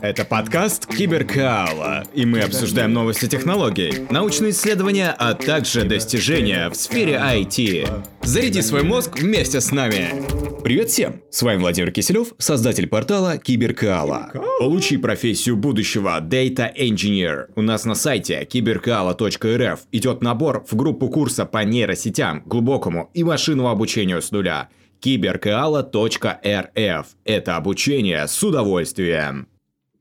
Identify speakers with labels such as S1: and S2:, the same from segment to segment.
S1: Это подкаст Киберкаала, и мы обсуждаем новости технологий, научные исследования, а также достижения в сфере IT. Заряди свой мозг вместе с нами. Привет всем! С вами Владимир Киселев, создатель портала Киберкаала. Получи профессию будущего Data Engineer. У нас на сайте киберкаала.рф идет набор в группу курса по нейросетям, глубокому и машинному обучению с нуля киберкаала.рф. Это обучение с удовольствием.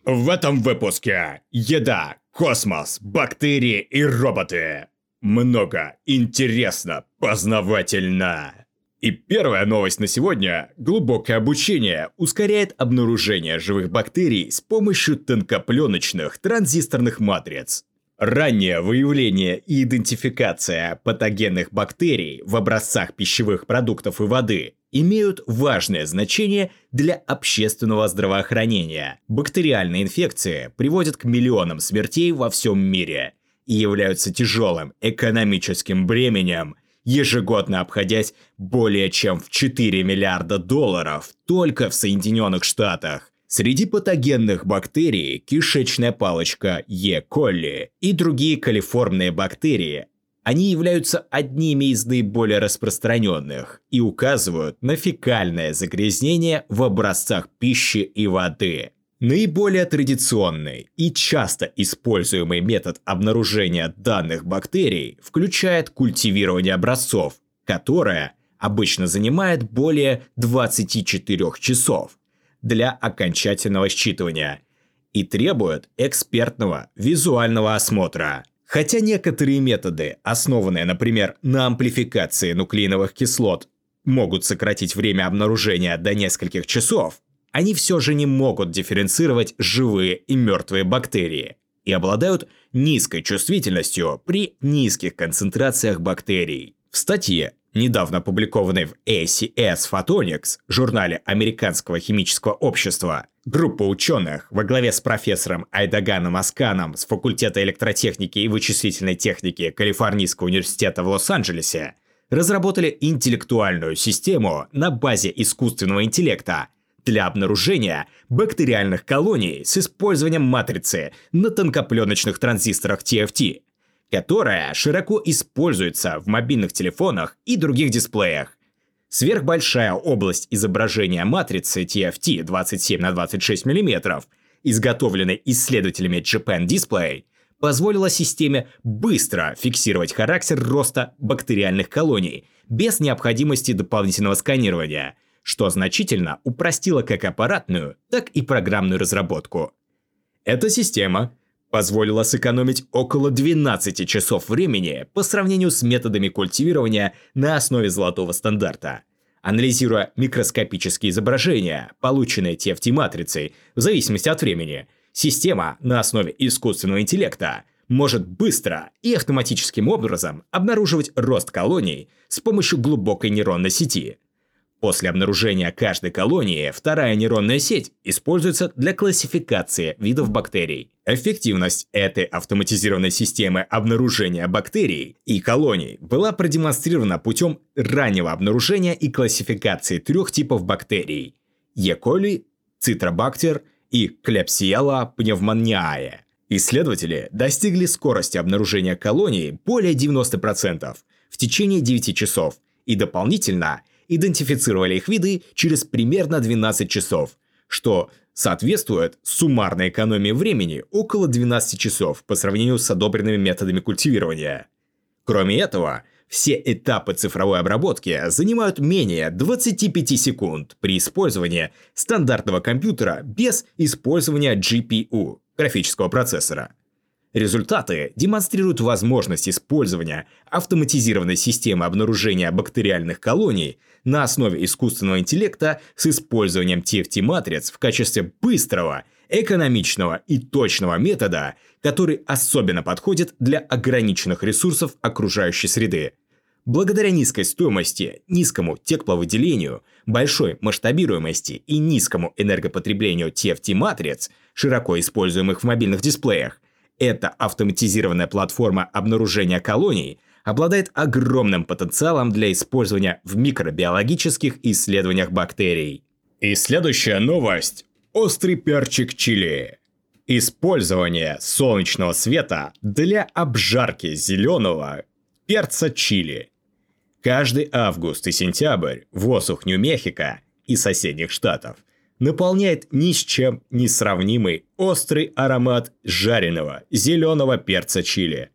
S1: В этом выпуске еда, космос, бактерии и роботы. Много интересно, познавательно. И первая новость на сегодня. Глубокое обучение ускоряет обнаружение живых бактерий с помощью тонкопленочных транзисторных матриц. Раннее выявление и идентификация патогенных бактерий в образцах пищевых продуктов и воды имеют важное значение для общественного здравоохранения. Бактериальные инфекции приводят к миллионам смертей во всем мире и являются тяжелым экономическим бременем, ежегодно обходясь более чем в 4 миллиарда долларов только в Соединенных Штатах. Среди патогенных бактерий кишечная палочка Е. колли и другие колиформные бактерии. Они являются одними из наиболее распространенных и указывают на фекальное загрязнение в образцах пищи и воды. Наиболее традиционный и часто используемый метод обнаружения данных бактерий включает культивирование образцов, которое обычно занимает более 24 часов – для окончательного считывания и требует экспертного визуального осмотра. Хотя некоторые методы, основанные, например, на амплификации нуклеиновых кислот, могут сократить время обнаружения до нескольких часов, они все же не могут дифференцировать живые и мертвые бактерии и обладают низкой чувствительностью при низких концентрациях бактерий. В статье недавно опубликованной в ACS Photonics, журнале Американского химического общества, группа ученых во главе с профессором Айдаганом Асканом с факультета электротехники и вычислительной техники Калифорнийского университета в Лос-Анджелесе разработали интеллектуальную систему на базе искусственного интеллекта для обнаружения бактериальных колоний с использованием матрицы на тонкопленочных транзисторах TFT – которая широко используется в мобильных телефонах и других дисплеях. Сверхбольшая область изображения матрицы TFT 27 на 26 мм, изготовленной исследователями Japan Display, позволила системе быстро фиксировать характер роста бактериальных колоний без необходимости дополнительного сканирования, что значительно упростило как аппаратную, так и программную разработку. Эта система позволила сэкономить около 12 часов времени по сравнению с методами культивирования на основе золотого стандарта. Анализируя микроскопические изображения, полученные TFT-матрицей, в зависимости от времени, система на основе искусственного интеллекта может быстро и автоматическим образом обнаруживать рост колоний с помощью глубокой нейронной сети – После обнаружения каждой колонии вторая нейронная сеть используется для классификации видов бактерий. Эффективность этой автоматизированной системы обнаружения бактерий и колоний была продемонстрирована путем раннего обнаружения и классификации трех типов бактерий – E. coli, Citrobacter и Klebsiella pneumoniae. Исследователи достигли скорости обнаружения колоний более 90% в течение 9 часов и дополнительно – идентифицировали их виды через примерно 12 часов, что соответствует суммарной экономии времени около 12 часов по сравнению с одобренными методами культивирования. Кроме этого, все этапы цифровой обработки занимают менее 25 секунд при использовании стандартного компьютера без использования GPU – графического процессора – Результаты демонстрируют возможность использования автоматизированной системы обнаружения бактериальных колоний на основе искусственного интеллекта с использованием TFT-матриц в качестве быстрого, экономичного и точного метода, который особенно подходит для ограниченных ресурсов окружающей среды. Благодаря низкой стоимости, низкому тепловыделению, большой масштабируемости и низкому энергопотреблению TFT-матриц, широко используемых в мобильных дисплеях, эта автоматизированная платформа обнаружения колоний обладает огромным потенциалом для использования в микробиологических исследованиях бактерий. И следующая новость острый перчик чили. Использование солнечного света для обжарки зеленого перца чили. Каждый август и сентябрь в Осух, Нью-Мехико и соседних штатов наполняет ни с чем не сравнимый острый аромат жареного зеленого перца чили.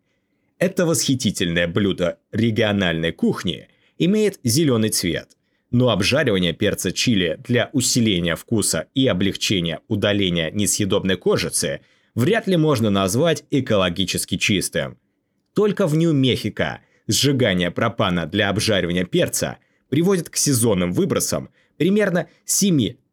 S1: Это восхитительное блюдо региональной кухни имеет зеленый цвет, но обжаривание перца чили для усиления вкуса и облегчения удаления несъедобной кожицы вряд ли можно назвать экологически чистым. Только в Нью-Мехико сжигание пропана для обжаривания перца приводит к сезонным выбросам примерно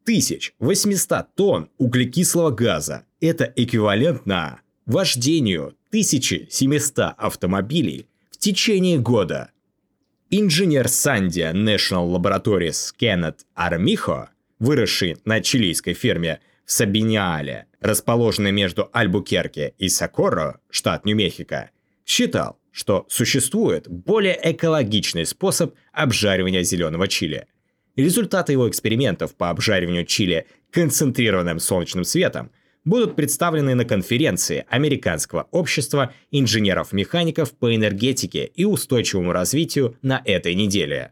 S1: 7800 тонн углекислого газа. Это эквивалентно вождению 1700 автомобилей в течение года – Инженер Санdia National Laboratories Кеннет Армихо, выросший на чилийской ферме в Сабиниале, расположенной между Альбукерке и Сокоро, штат Нью-Мехико, считал, что существует более экологичный способ обжаривания зеленого чили. Результаты его экспериментов по обжариванию чили концентрированным солнечным светом будут представлены на конференции Американского общества инженеров-механиков по энергетике и устойчивому развитию на этой неделе.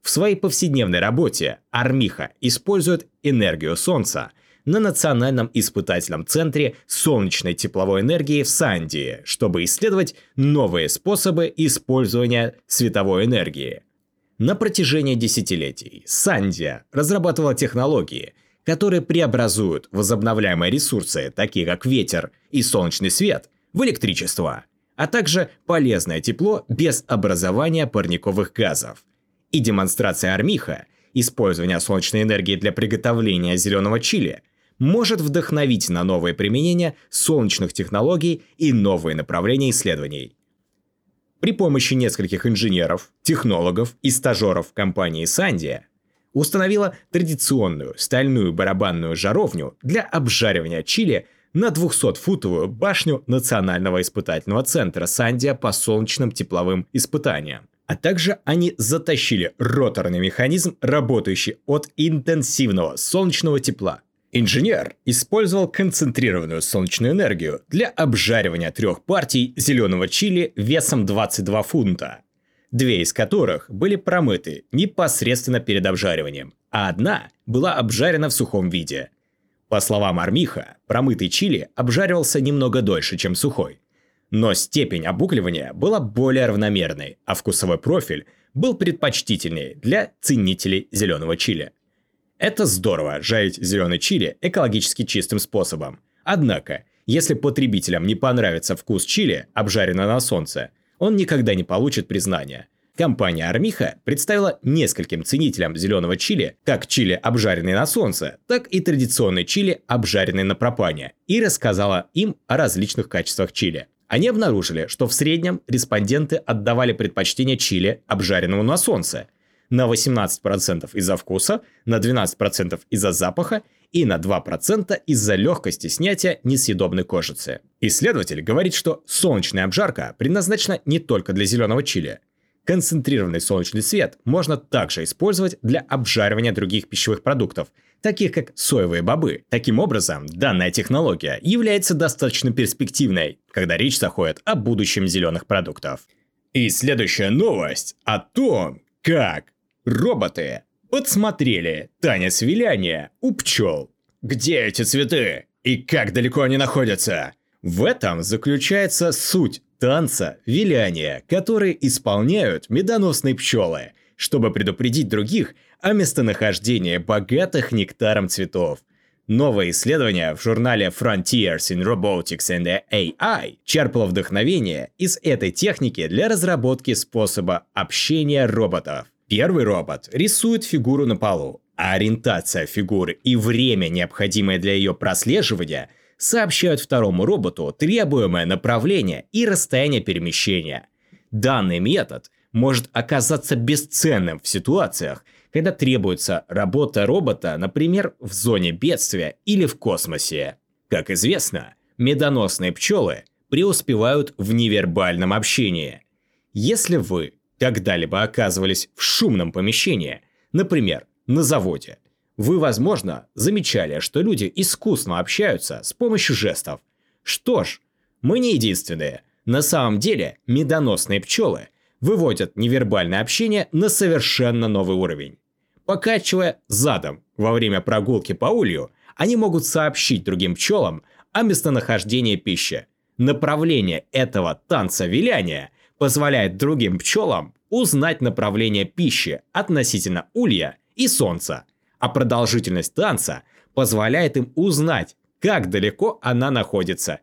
S1: В своей повседневной работе Армиха использует энергию Солнца на Национальном испытательном центре солнечной тепловой энергии в Сандии, чтобы исследовать новые способы использования световой энергии. На протяжении десятилетий Сандия разрабатывала технологии – которые преобразуют возобновляемые ресурсы, такие как ветер и солнечный свет, в электричество, а также полезное тепло без образования парниковых газов. И демонстрация Армиха, использования солнечной энергии для приготовления зеленого чили, может вдохновить на новые применения солнечных технологий и новые направления исследований. При помощи нескольких инженеров, технологов и стажеров компании Сандия установила традиционную стальную барабанную жаровню для обжаривания чили на 200-футовую башню Национального испытательного центра Сандия по солнечным тепловым испытаниям. А также они затащили роторный механизм, работающий от интенсивного солнечного тепла. Инженер использовал концентрированную солнечную энергию для обжаривания трех партий зеленого чили весом 22 фунта две из которых были промыты непосредственно перед обжариванием, а одна была обжарена в сухом виде. По словам Армиха, промытый чили обжаривался немного дольше, чем сухой. Но степень обугливания была более равномерной, а вкусовой профиль был предпочтительнее для ценителей зеленого чили. Это здорово жарить зеленый чили экологически чистым способом. Однако, если потребителям не понравится вкус чили, обжаренного на солнце – он никогда не получит признания. Компания Армиха представила нескольким ценителям зеленого чили как чили, обжаренный на солнце, так и традиционный чили, обжаренный на пропане, и рассказала им о различных качествах чили. Они обнаружили, что в среднем респонденты отдавали предпочтение чили, обжаренному на солнце, на 18% из-за вкуса, на 12% из-за запаха и на 2% из-за легкости снятия несъедобной кожицы. Исследователь говорит, что солнечная обжарка предназначена не только для зеленого чили. Концентрированный солнечный свет можно также использовать для обжаривания других пищевых продуктов, таких как соевые бобы. Таким образом, данная технология является достаточно перспективной, когда речь заходит о будущем зеленых продуктов. И следующая новость о том, как роботы подсмотрели танец виляния у пчел. Где эти цветы? И как далеко они находятся? В этом заключается суть танца виляния, который исполняют медоносные пчелы, чтобы предупредить других о местонахождении богатых нектаром цветов. Новое исследование в журнале Frontiers in Robotics and AI черпало вдохновение из этой техники для разработки способа общения роботов. Первый робот рисует фигуру на полу, а ориентация фигуры и время, необходимое для ее прослеживания, сообщают второму роботу требуемое направление и расстояние перемещения. Данный метод может оказаться бесценным в ситуациях, когда требуется работа робота, например, в зоне бедствия или в космосе. Как известно, медоносные пчелы преуспевают в невербальном общении. Если вы когда-либо оказывались в шумном помещении, например, на заводе,
S2: Вы, возможно, замечали, что люди искусно общаются с помощью жестов. Что ж, мы не единственные. На самом деле, медоносные пчелы выводят невербальное общение на совершенно новый уровень. Покачивая задом во время прогулки по улью, они могут сообщить другим пчелам о местонахождении пищи. Направление этого танца виляния позволяет другим пчелам узнать направление пищи относительно улья и солнца, а продолжительность танца позволяет им узнать, как далеко она находится.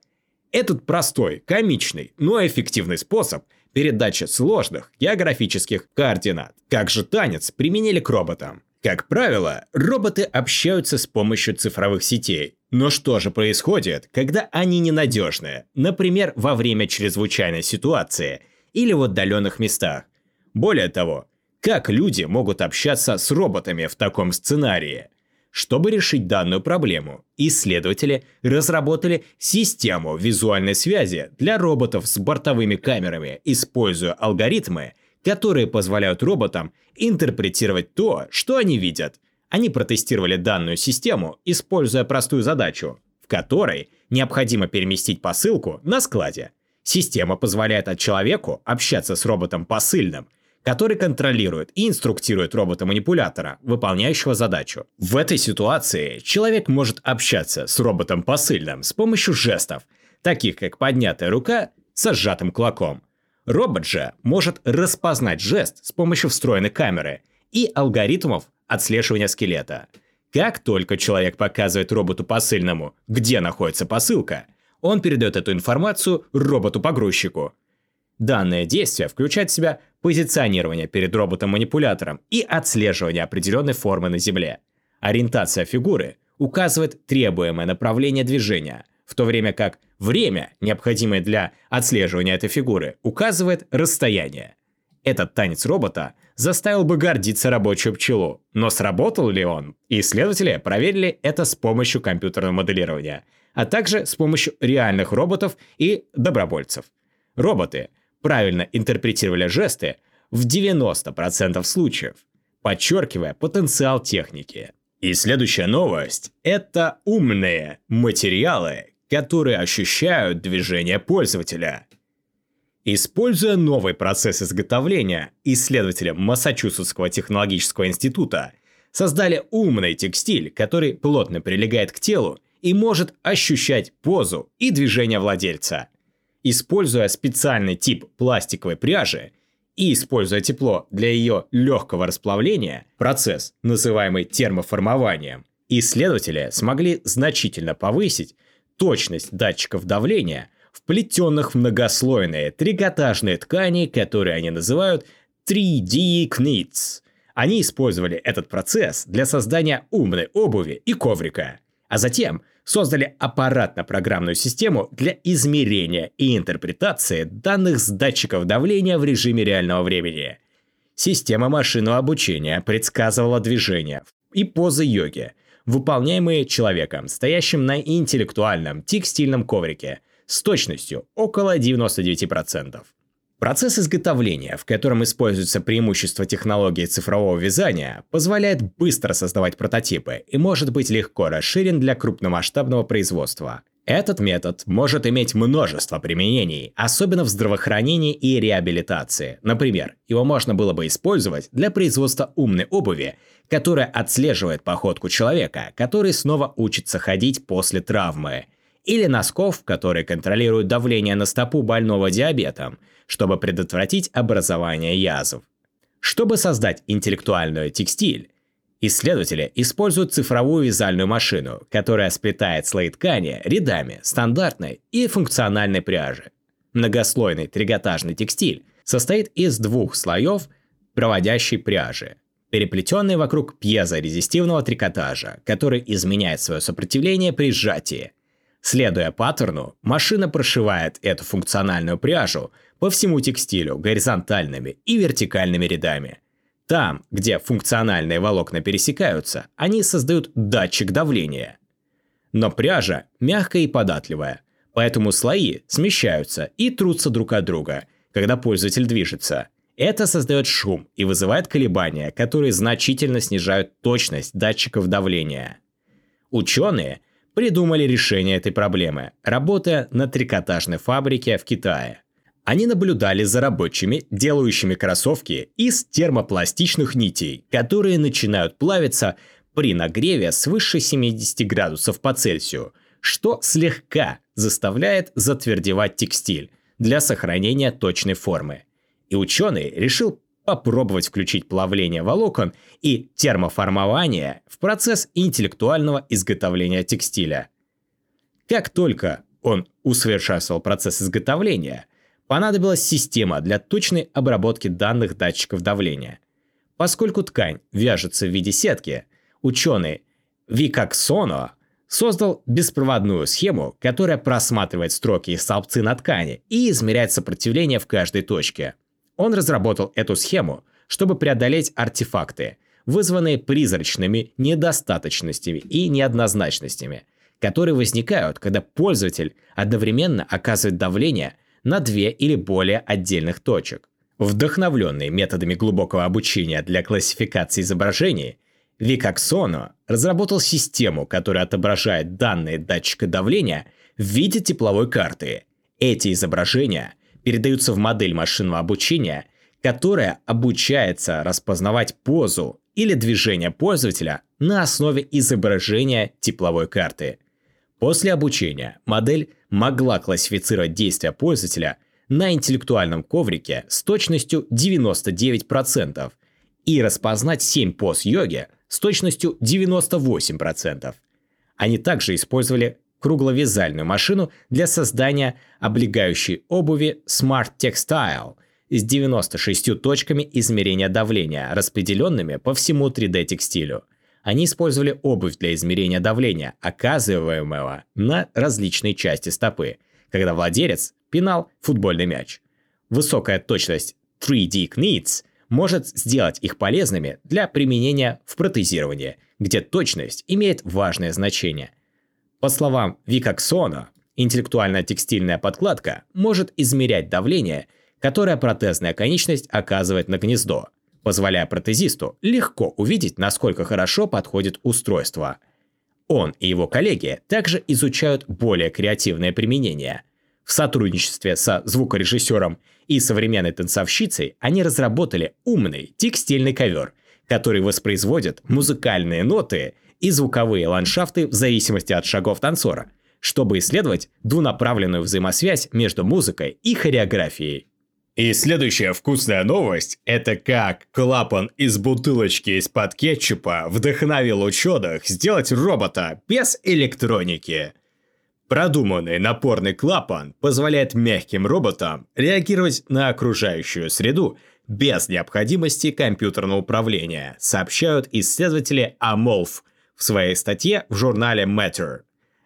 S2: Этот простой, комичный, но эффективный способ передачи сложных географических координат. Как же танец применили к роботам? Как правило, роботы общаются с помощью цифровых сетей. Но что же происходит, когда они ненадежны? Например, во время чрезвычайной ситуации или в отдаленных местах. Более того, как люди могут общаться с роботами в таком сценарии? Чтобы решить данную проблему, исследователи разработали систему визуальной связи для роботов с бортовыми камерами, используя алгоритмы, которые позволяют роботам интерпретировать то, что они видят. Они протестировали данную систему, используя простую задачу, в которой необходимо переместить посылку на складе. Система позволяет от человеку общаться с роботом посыльным, который контролирует и инструктирует робота-манипулятора, выполняющего задачу. В этой ситуации человек может общаться с роботом посыльным с помощью жестов, таких как поднятая рука со сжатым кулаком – Робот же может распознать жест с помощью встроенной камеры и алгоритмов отслеживания скелета. Как только человек показывает роботу посыльному, где находится посылка, он передает эту информацию роботу-погрузчику. Данное действие включает в себя позиционирование перед роботом-манипулятором и отслеживание определенной формы на Земле. Ориентация фигуры указывает требуемое направление движения, в то время как время, необходимое для отслеживания этой фигуры, указывает расстояние. Этот танец робота заставил бы гордиться рабочую пчелу, но сработал ли он? Исследователи проверили это с помощью компьютерного моделирования, а также с помощью реальных роботов и добровольцев. Роботы правильно интерпретировали жесты в 90% случаев, подчеркивая потенциал техники. И следующая новость – это умные материалы, которые ощущают движение пользователя. Используя новый процесс изготовления, исследователи Массачусетского технологического института создали умный текстиль, который плотно прилегает к телу и может ощущать позу и движение владельца. Используя специальный тип пластиковой пряжи и используя тепло для ее легкого расплавления, процесс, называемый термоформованием, исследователи смогли значительно повысить точность датчиков давления, вплетенных в многослойные трикотажные ткани, которые они называют 3D Knits. Они использовали этот процесс для создания умной обуви и коврика, а затем создали аппаратно-программную систему для измерения и интерпретации данных с датчиков давления в режиме реального времени. Система машинного обучения предсказывала движения и позы йоги – выполняемые человеком, стоящим на интеллектуальном текстильном коврике, с точностью около 99%. Процесс изготовления, в котором используется преимущество технологии цифрового вязания, позволяет быстро создавать прототипы и может быть легко расширен для крупномасштабного производства. Этот метод может иметь множество применений, особенно в здравоохранении и реабилитации. Например, его можно было бы использовать для производства умной обуви, которая отслеживает походку человека, который снова учится ходить после травмы, или носков, которые контролируют давление на стопу больного диабетом, чтобы предотвратить образование язв. Чтобы создать интеллектуальную текстиль, Исследователи используют цифровую вязальную машину, которая сплетает слои ткани рядами стандартной и функциональной пряжи. Многослойный трикотажный текстиль состоит из двух слоев проводящей пряжи, переплетенной вокруг пьезорезистивного трикотажа, который изменяет свое сопротивление при сжатии. Следуя паттерну, машина прошивает эту функциональную пряжу по всему текстилю горизонтальными и вертикальными рядами – там, где функциональные волокна пересекаются, они создают датчик давления. Но пряжа мягкая и податливая, поэтому слои смещаются и трутся друг от друга, когда пользователь движется. Это создает шум и вызывает колебания, которые значительно снижают точность датчиков давления. Ученые придумали решение этой проблемы, работая на трикотажной фабрике в Китае. Они наблюдали за рабочими, делающими кроссовки из термопластичных нитей, которые начинают плавиться при нагреве свыше 70 градусов по Цельсию, что слегка заставляет затвердевать текстиль для сохранения точной формы. И ученый решил попробовать включить плавление волокон и термоформование в процесс интеллектуального изготовления текстиля. Как только он усовершенствовал процесс изготовления, понадобилась система для точной обработки данных датчиков давления. Поскольку ткань вяжется в виде сетки, ученый Викаксоно создал беспроводную схему, которая просматривает строки и столбцы на ткани и измеряет сопротивление в каждой точке – он разработал эту схему, чтобы преодолеть артефакты, вызванные призрачными недостаточностями и неоднозначностями, которые возникают, когда пользователь одновременно оказывает давление на две или более отдельных точек. Вдохновленный методами глубокого обучения для классификации изображений, Викаксоно разработал систему, которая отображает данные датчика давления в виде тепловой карты. Эти изображения передаются в модель машинного обучения, которая обучается распознавать позу или движение пользователя на основе изображения тепловой карты. После обучения модель могла классифицировать действия пользователя на интеллектуальном коврике с точностью 99% и распознать 7 поз йоги с точностью 98%. Они также использовали кругловязальную машину для создания облегающей обуви Smart Textile с 96 точками измерения давления, распределенными по всему 3D-текстилю. Они использовали обувь для измерения давления, оказываемого на различные части стопы, когда владелец пинал футбольный мяч. Высокая точность 3D Knits может сделать их полезными для применения в протезировании, где точность имеет важное значение – по словам Викаксона, интеллектуальная текстильная подкладка может измерять давление, которое протезная конечность оказывает на гнездо, позволяя протезисту легко увидеть, насколько хорошо подходит устройство. Он и его коллеги также изучают более креативное применение. В сотрудничестве со звукорежиссером и современной танцовщицей они разработали умный текстильный ковер, который воспроизводит музыкальные ноты – и звуковые ландшафты в зависимости от шагов танцора, чтобы исследовать двунаправленную взаимосвязь между музыкой и хореографией.
S1: И следующая вкусная новость – это как клапан из бутылочки из-под кетчупа вдохновил ученых сделать робота без электроники. Продуманный напорный клапан позволяет мягким роботам реагировать на окружающую среду без необходимости компьютерного управления, сообщают исследователи Amolf в своей статье в журнале Matter.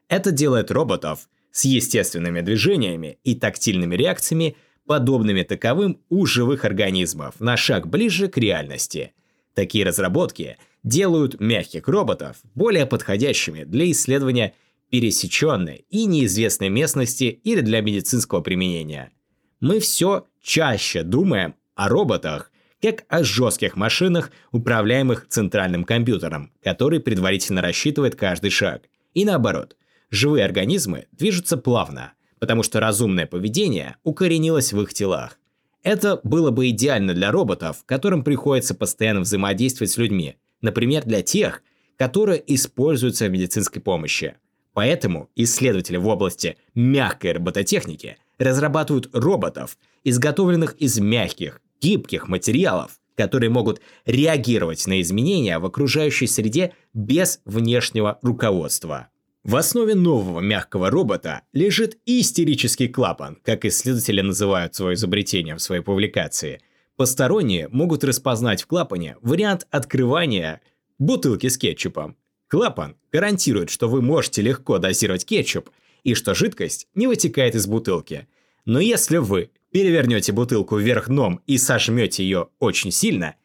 S1: Это делает роботов с естественными движениями и тактильными реакциями, подобными таковым у живых организмов, на шаг ближе к реальности. Такие разработки делают мягких роботов более подходящими для исследования пересеченной и неизвестной местности или для медицинского применения. Мы все чаще думаем о роботах как о жестких машинах, управляемых центральным компьютером, который предварительно рассчитывает каждый шаг. И наоборот, живые организмы движутся плавно, потому что разумное поведение укоренилось в их телах. Это было бы идеально для роботов, которым приходится постоянно взаимодействовать с людьми, например, для тех, которые используются в медицинской помощи. Поэтому исследователи в области мягкой робототехники разрабатывают роботов, изготовленных из мягких, гибких материалов, которые могут реагировать на изменения в окружающей среде без внешнего руководства. В основе нового мягкого робота лежит истерический клапан, как исследователи называют свое изобретение в своей публикации. Посторонние могут распознать в клапане вариант открывания бутылки с кетчупом. Клапан гарантирует, что вы можете легко дозировать кетчуп и что жидкость не вытекает из бутылки. Но если вы перевернете бутылку вверх дном и сожмете ее очень сильно,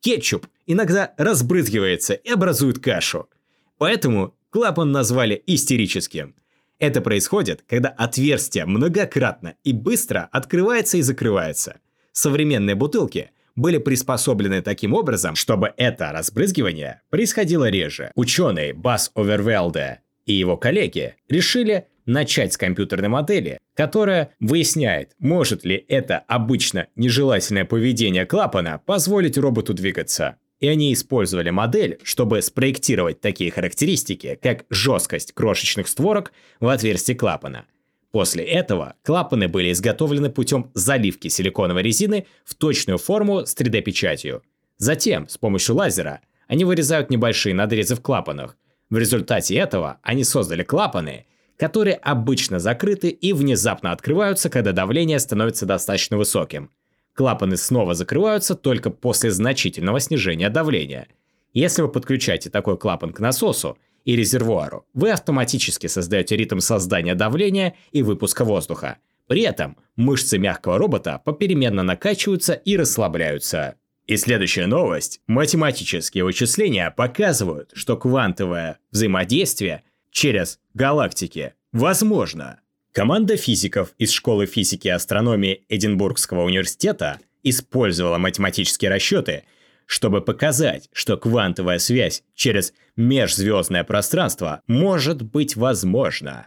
S1: кетчуп иногда разбрызгивается и образует кашу. Поэтому клапан назвали истерическим. Это происходит, когда отверстие многократно и быстро открывается и закрывается. Современные бутылки
S2: были приспособлены таким образом, чтобы это разбрызгивание происходило реже. Ученый Бас Овервелде и его коллеги решили начать с компьютерной модели, которая выясняет, может ли это обычно нежелательное поведение клапана позволить роботу двигаться. И они использовали модель, чтобы спроектировать такие характеристики, как жесткость крошечных створок в отверстии клапана. После этого клапаны были изготовлены путем заливки силиконовой резины в точную форму с 3D-печатью. Затем, с помощью лазера, они вырезают небольшие надрезы в клапанах. В результате этого они создали клапаны, которые обычно закрыты и внезапно открываются, когда давление становится достаточно высоким – Клапаны снова закрываются только после значительного снижения давления. Если вы подключаете такой клапан к насосу и резервуару, вы автоматически создаете ритм создания давления и выпуска воздуха. При этом мышцы мягкого робота попеременно накачиваются и расслабляются. И следующая новость. Математические вычисления показывают, что квантовое взаимодействие через галактики возможно. Команда физиков из Школы физики и астрономии Эдинбургского университета использовала математические расчеты, чтобы показать, что квантовая связь через межзвездное пространство может быть возможна.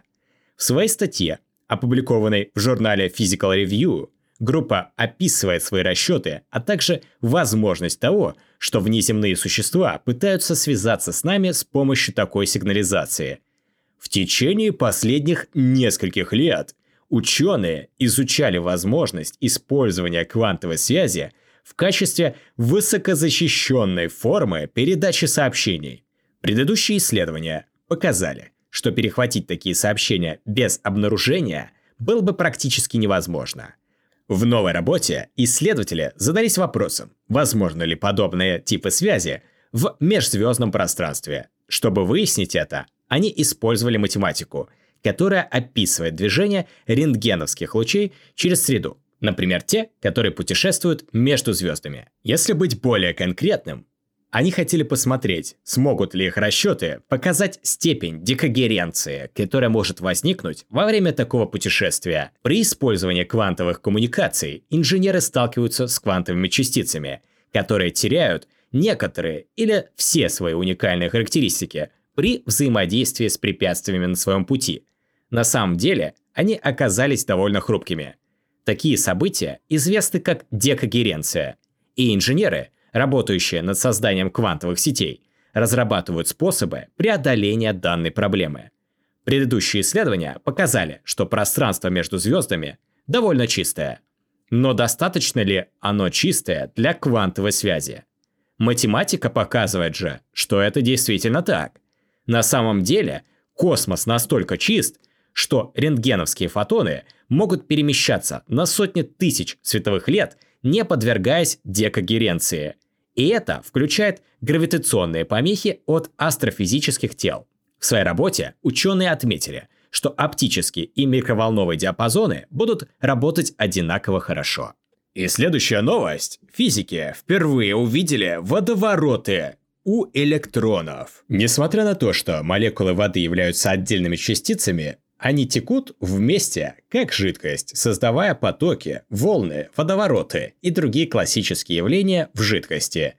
S2: В своей статье, опубликованной в журнале Physical Review, группа описывает свои расчеты, а также возможность того, что внеземные существа пытаются связаться с нами с помощью такой сигнализации – в течение последних нескольких лет ученые изучали возможность использования квантовой связи в качестве высокозащищенной формы передачи сообщений. Предыдущие исследования показали, что перехватить такие сообщения без обнаружения было бы практически невозможно. В новой работе исследователи задались вопросом, возможно ли подобные типы связи в межзвездном пространстве. Чтобы выяснить это, они использовали математику, которая описывает движение рентгеновских лучей через среду, например, те, которые путешествуют между звездами. Если быть более конкретным, они хотели посмотреть, смогут ли их расчеты показать степень декогеренции, которая может возникнуть во время такого путешествия. При использовании квантовых коммуникаций инженеры сталкиваются с квантовыми частицами, которые теряют некоторые или все свои уникальные характеристики, при взаимодействии с препятствиями на своем пути. На самом деле, они оказались довольно хрупкими. Такие события известны как декогеренция, и инженеры, работающие над созданием квантовых сетей, разрабатывают способы преодоления данной проблемы. Предыдущие исследования показали, что пространство между звездами довольно чистое. Но достаточно ли оно чистое для квантовой связи? Математика показывает же, что это действительно так – на самом деле космос настолько чист, что рентгеновские фотоны могут перемещаться на сотни тысяч световых лет, не подвергаясь декогеренции. И это включает гравитационные помехи от астрофизических тел. В своей работе ученые отметили, что оптические и микроволновые диапазоны будут работать одинаково хорошо. И следующая новость. Физики впервые увидели водовороты у электронов. Несмотря на то, что молекулы воды являются отдельными частицами, они текут вместе, как жидкость, создавая потоки, волны, водовороты и другие классические явления в жидкости.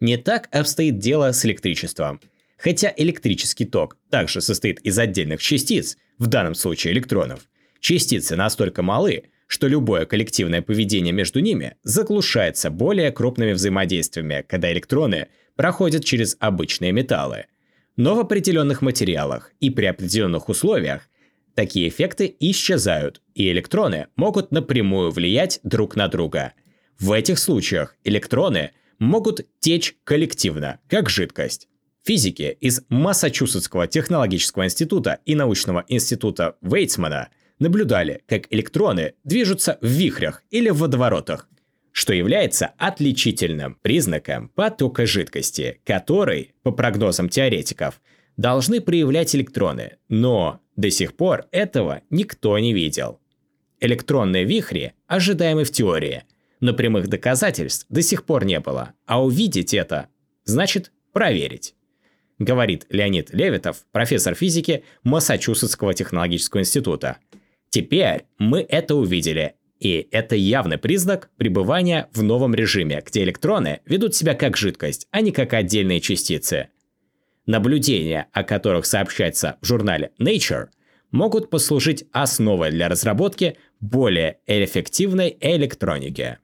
S2: Не так обстоит дело с электричеством. Хотя электрический ток также состоит из отдельных частиц, в данном случае электронов, частицы настолько малы, что любое коллективное поведение между ними заглушается более крупными взаимодействиями, когда электроны – проходят через обычные металлы. Но в определенных материалах и при определенных условиях такие эффекты исчезают, и электроны могут напрямую влиять друг на друга. В этих случаях электроны могут течь коллективно, как жидкость. Физики из Массачусетского технологического института и научного института Вейцмана наблюдали, как электроны движутся в вихрях или в водоворотах, что является отличительным признаком потока жидкости, который, по прогнозам теоретиков, должны проявлять электроны, но до сих пор этого никто не видел. Электронные вихри ожидаемы в теории, но прямых доказательств до сих пор не было, а увидеть это значит проверить. Говорит Леонид Левитов, профессор физики Массачусетского технологического института. Теперь мы это увидели, И это явный признак пребывания в новом режиме, где электроны ведут себя как жидкость, а не как отдельные частицы. Наблюдения, о которых сообщается в журнале Nature, могут послужить основой для разработки более эффективной электроники.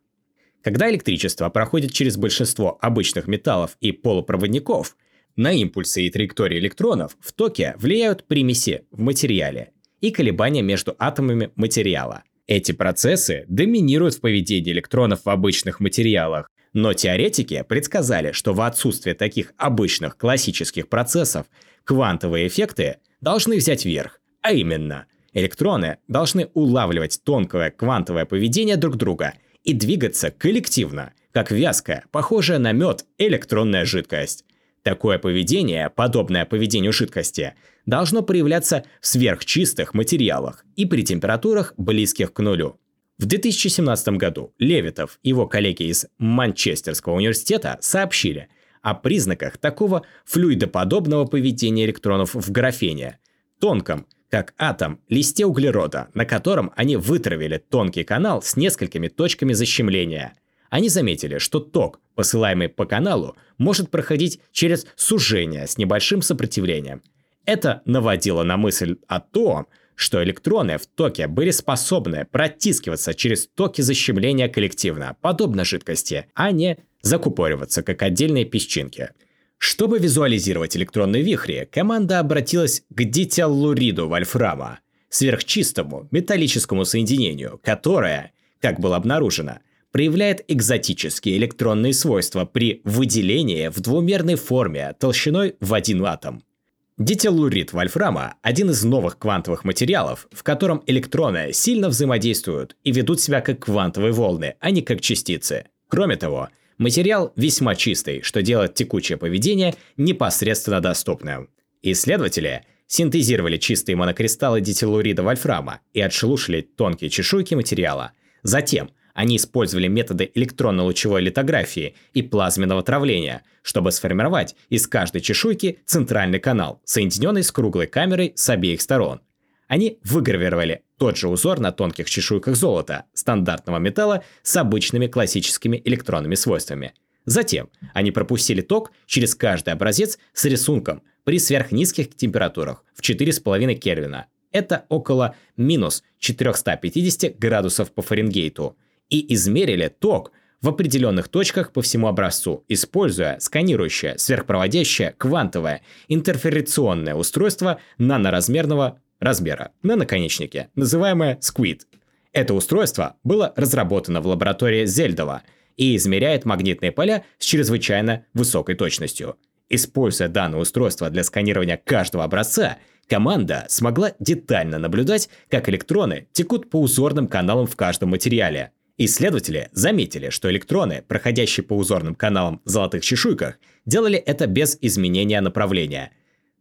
S2: Когда электричество проходит через большинство обычных металлов и полупроводников, на импульсы и траектории электронов в токе влияют примеси в материале и колебания между атомами материала. Эти процессы доминируют в поведении электронов в обычных материалах, но теоретики предсказали, что в отсутствие таких обычных классических процессов квантовые эффекты должны взять верх, а именно электроны должны улавливать тонкое квантовое поведение друг друга и двигаться коллективно, как вязкая, похожая на мед электронная жидкость. Такое поведение, подобное поведению жидкости, должно проявляться в сверхчистых материалах и при температурах близких к нулю. В 2017 году Левитов и его коллеги из Манчестерского университета сообщили о признаках такого флюидоподобного поведения электронов в графене, тонком, как атом, листе углерода, на котором они вытравили тонкий канал с несколькими точками защемления – они заметили, что ток, посылаемый по каналу, может проходить через сужение с небольшим сопротивлением. Это наводило на мысль о том, что электроны в токе были способны протискиваться через токи защемления коллективно, подобно жидкости, а не закупориваться как отдельные песчинки. Чтобы визуализировать электронные вихри, команда обратилась к дителлуриду вольфрама, сверхчистому металлическому соединению, которое, как было обнаружено, проявляет экзотические электронные свойства при выделении в двумерной форме толщиной в один атом. Дителлурит вольфрама – один из новых квантовых материалов, в котором электроны сильно взаимодействуют и ведут себя как квантовые волны, а не как частицы. Кроме того, материал весьма чистый, что делает текучее поведение непосредственно доступным. Исследователи синтезировали чистые монокристаллы дителлурида вольфрама и отшелушили тонкие чешуйки материала. Затем они использовали методы электронно-лучевой литографии и плазменного травления, чтобы сформировать из каждой чешуйки центральный канал, соединенный с круглой камерой с обеих сторон. Они выгравировали тот же узор на тонких чешуйках золота, стандартного металла с обычными классическими электронными свойствами. Затем они пропустили ток через каждый образец с рисунком при сверхнизких температурах в 4,5 Кельвина. Это около минус 450 градусов по Фаренгейту – и измерили ток в определенных точках по всему образцу, используя сканирующее, сверхпроводящее, квантовое, интерферационное устройство наноразмерного размера на наконечнике, называемое SQUID. Это устройство было разработано в лаборатории Зельдова и измеряет магнитные поля с чрезвычайно высокой точностью. Используя данное устройство для сканирования каждого образца, команда смогла детально наблюдать, как электроны текут по узорным каналам в каждом материале, Исследователи заметили, что электроны, проходящие по узорным каналам в золотых чешуйках, делали это без изменения направления,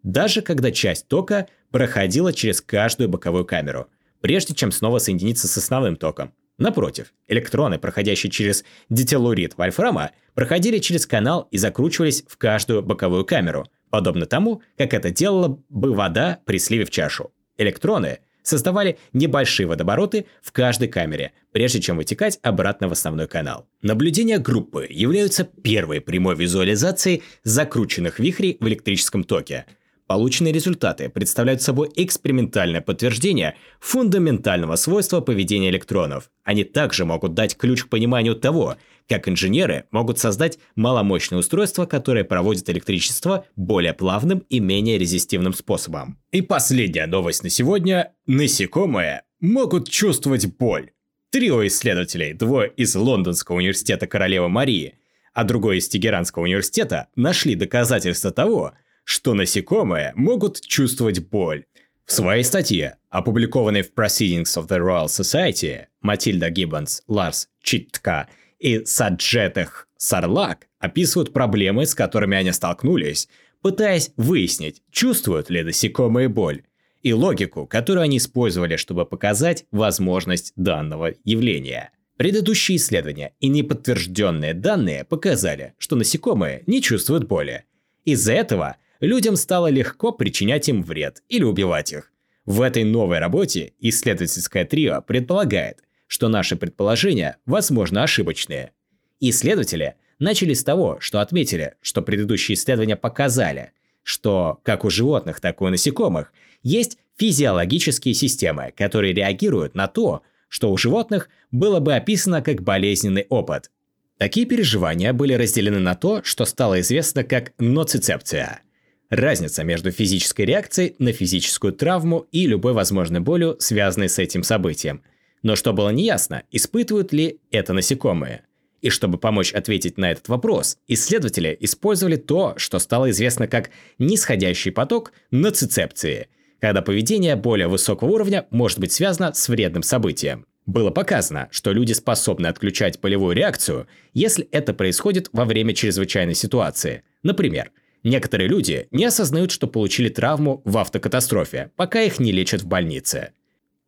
S2: даже когда часть тока проходила через каждую боковую камеру, прежде чем снова соединиться с основным током. Напротив, электроны, проходящие через детеллурит вольфрама, проходили через канал и закручивались в каждую боковую камеру, подобно тому, как это делала бы вода при сливе в чашу. Электроны создавали небольшие водобороты в каждой камере, прежде чем вытекать обратно в основной канал. Наблюдения группы являются первой прямой визуализацией закрученных вихрей в электрическом токе. Полученные результаты представляют собой экспериментальное подтверждение фундаментального свойства поведения электронов. Они также могут дать ключ к пониманию того, как инженеры могут создать маломощное устройство, которое проводит электричество более плавным и менее резистивным способом. И последняя новость на сегодня. Насекомые могут чувствовать боль. Трио исследователей, двое из Лондонского университета Королевы Марии, а другой из Тегеранского университета, нашли доказательства того, что насекомые могут чувствовать боль. В своей статье, опубликованной в Proceedings of the Royal Society, Матильда Гиббонс, Ларс Читка и Саджетах Сарлак описывают проблемы, с которыми они столкнулись, пытаясь выяснить, чувствуют ли насекомые боль, и логику, которую они использовали, чтобы показать возможность данного явления. Предыдущие исследования и неподтвержденные данные показали, что насекомые не чувствуют боли. Из-за этого людям стало легко причинять им вред или убивать их. В этой новой работе исследовательское трио предполагает, что наши предположения, возможно, ошибочные. Исследователи начали с того, что отметили, что предыдущие исследования показали, что как у животных, так и у насекомых есть физиологические системы, которые реагируют на то, что у животных было бы описано как болезненный опыт. Такие переживания были разделены на то, что стало известно как ноцицепция. Разница между физической реакцией на физическую травму и любой возможной болью, связанной с этим событием. Но что было неясно, испытывают ли это насекомые. И чтобы помочь ответить на этот вопрос, исследователи использовали то, что стало известно как нисходящий поток ноцицепции – когда поведение более высокого уровня может быть связано с вредным событием. Было показано, что люди способны отключать полевую реакцию, если это происходит во время чрезвычайной ситуации. Например, некоторые люди не осознают, что получили травму в автокатастрофе, пока их не лечат в больнице.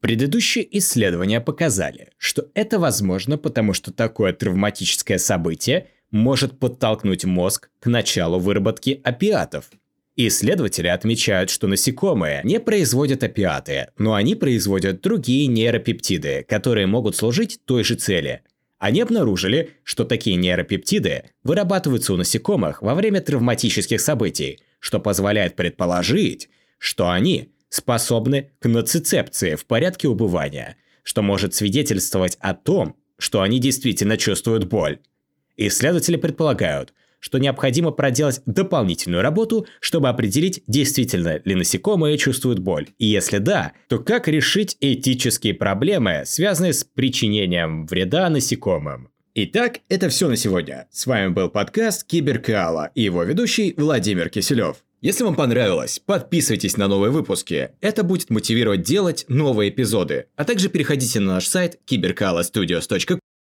S2: Предыдущие исследования показали, что это возможно, потому что такое травматическое событие может подтолкнуть мозг к началу выработки опиатов, Исследователи отмечают, что насекомые не производят опиаты, но они производят другие нейропептиды, которые могут служить той же цели. Они обнаружили, что такие нейропептиды вырабатываются у насекомых во время травматических событий, что позволяет предположить, что они способны к нацицепции в порядке убывания, что может свидетельствовать о том, что они действительно чувствуют боль. Исследователи предполагают, что необходимо проделать дополнительную работу, чтобы определить, действительно ли насекомые чувствуют боль. И если да, то как решить этические проблемы, связанные с причинением вреда насекомым.
S1: Итак, это все на сегодня. С вами был подкаст Киберкаала и его ведущий Владимир Киселев. Если вам понравилось, подписывайтесь на новые выпуски. Это будет мотивировать делать новые эпизоды. А также переходите на наш сайт cyberkalastudios.com